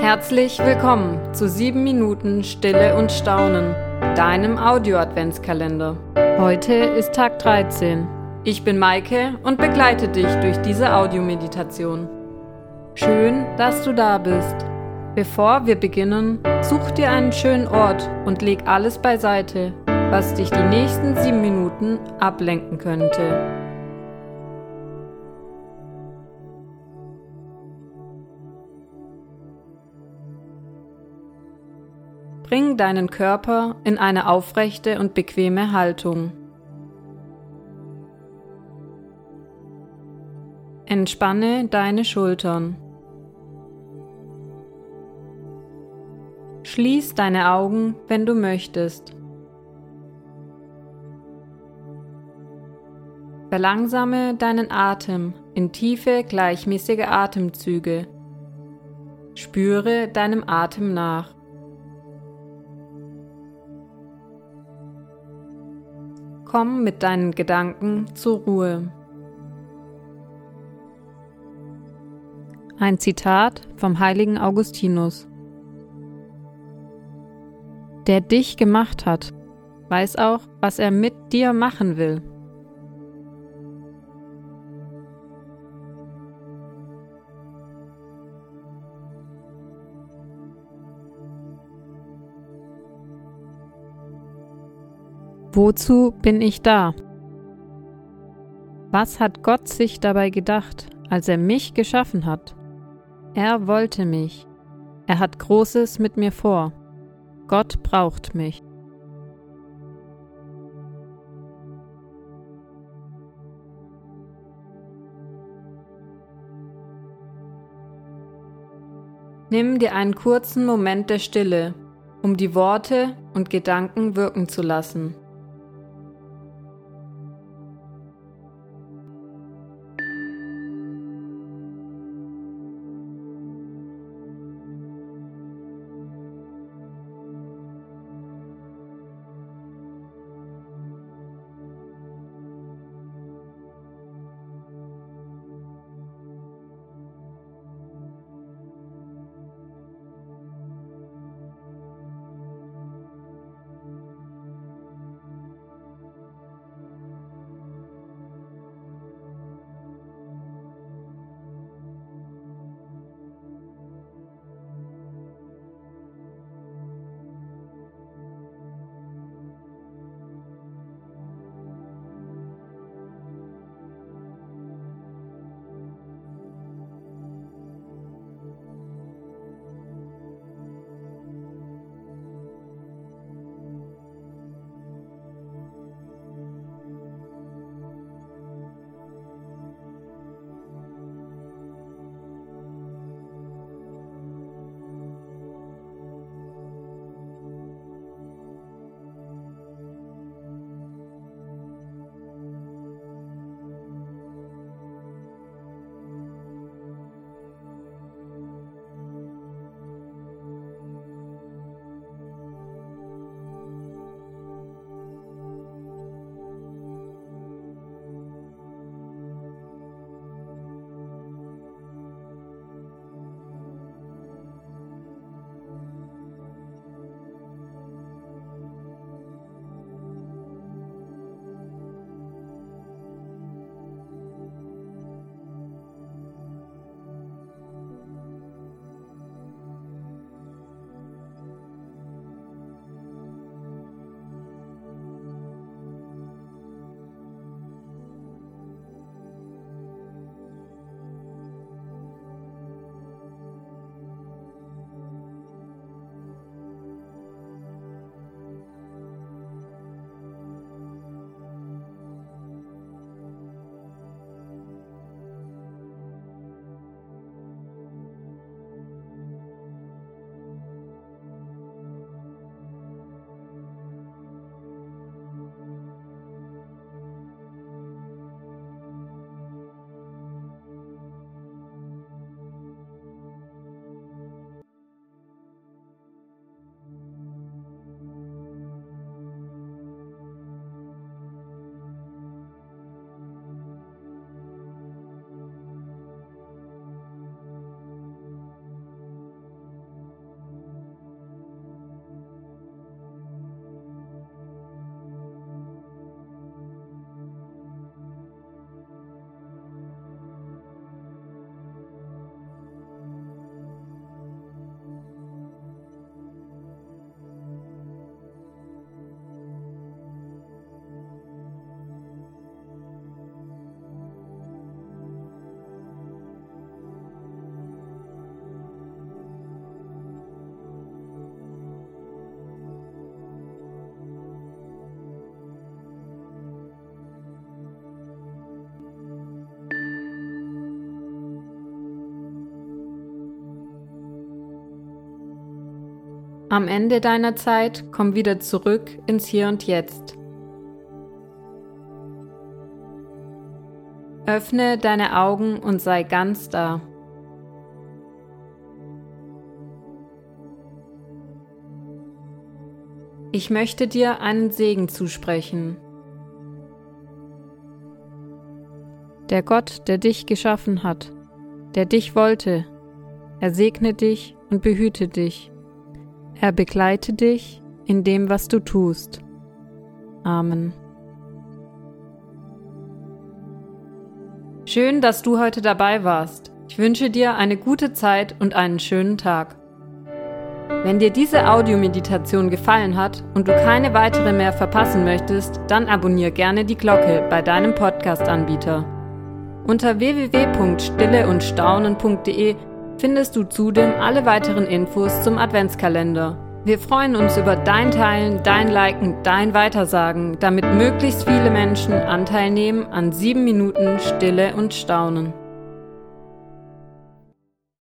Herzlich willkommen zu 7 Minuten Stille und Staunen, deinem Audio-Adventskalender. Heute ist Tag 13. Ich bin Maike und begleite dich durch diese Audiomeditation. Schön, dass du da bist. Bevor wir beginnen, such dir einen schönen Ort und leg alles beiseite, was dich die nächsten 7 Minuten ablenken könnte. Bring deinen Körper in eine aufrechte und bequeme Haltung. Entspanne deine Schultern. Schließ deine Augen, wenn du möchtest. Verlangsame deinen Atem in tiefe, gleichmäßige Atemzüge. Spüre deinem Atem nach. Komm mit deinen Gedanken zur Ruhe. Ein Zitat vom heiligen Augustinus. Der dich gemacht hat, weiß auch, was er mit dir machen will. Wozu bin ich da? Was hat Gott sich dabei gedacht, als er mich geschaffen hat? Er wollte mich. Er hat Großes mit mir vor. Gott braucht mich. Nimm dir einen kurzen Moment der Stille, um die Worte und Gedanken wirken zu lassen. Am Ende deiner Zeit komm wieder zurück ins Hier und Jetzt. Öffne deine Augen und sei ganz da. Ich möchte dir einen Segen zusprechen. Der Gott, der dich geschaffen hat, der dich wollte, er segne dich und behüte dich. Er begleite dich in dem, was du tust. Amen. Schön, dass du heute dabei warst. Ich wünsche dir eine gute Zeit und einen schönen Tag. Wenn dir diese Audiomeditation gefallen hat und du keine weitere mehr verpassen möchtest, dann abonniere gerne die Glocke bei deinem Podcast-Anbieter. Unter www.stilleundstaunen.de findest du zudem alle weiteren Infos zum Adventskalender. Wir freuen uns über dein Teilen, dein Liken, dein Weitersagen, damit möglichst viele Menschen Anteil nehmen an sieben Minuten Stille und Staunen.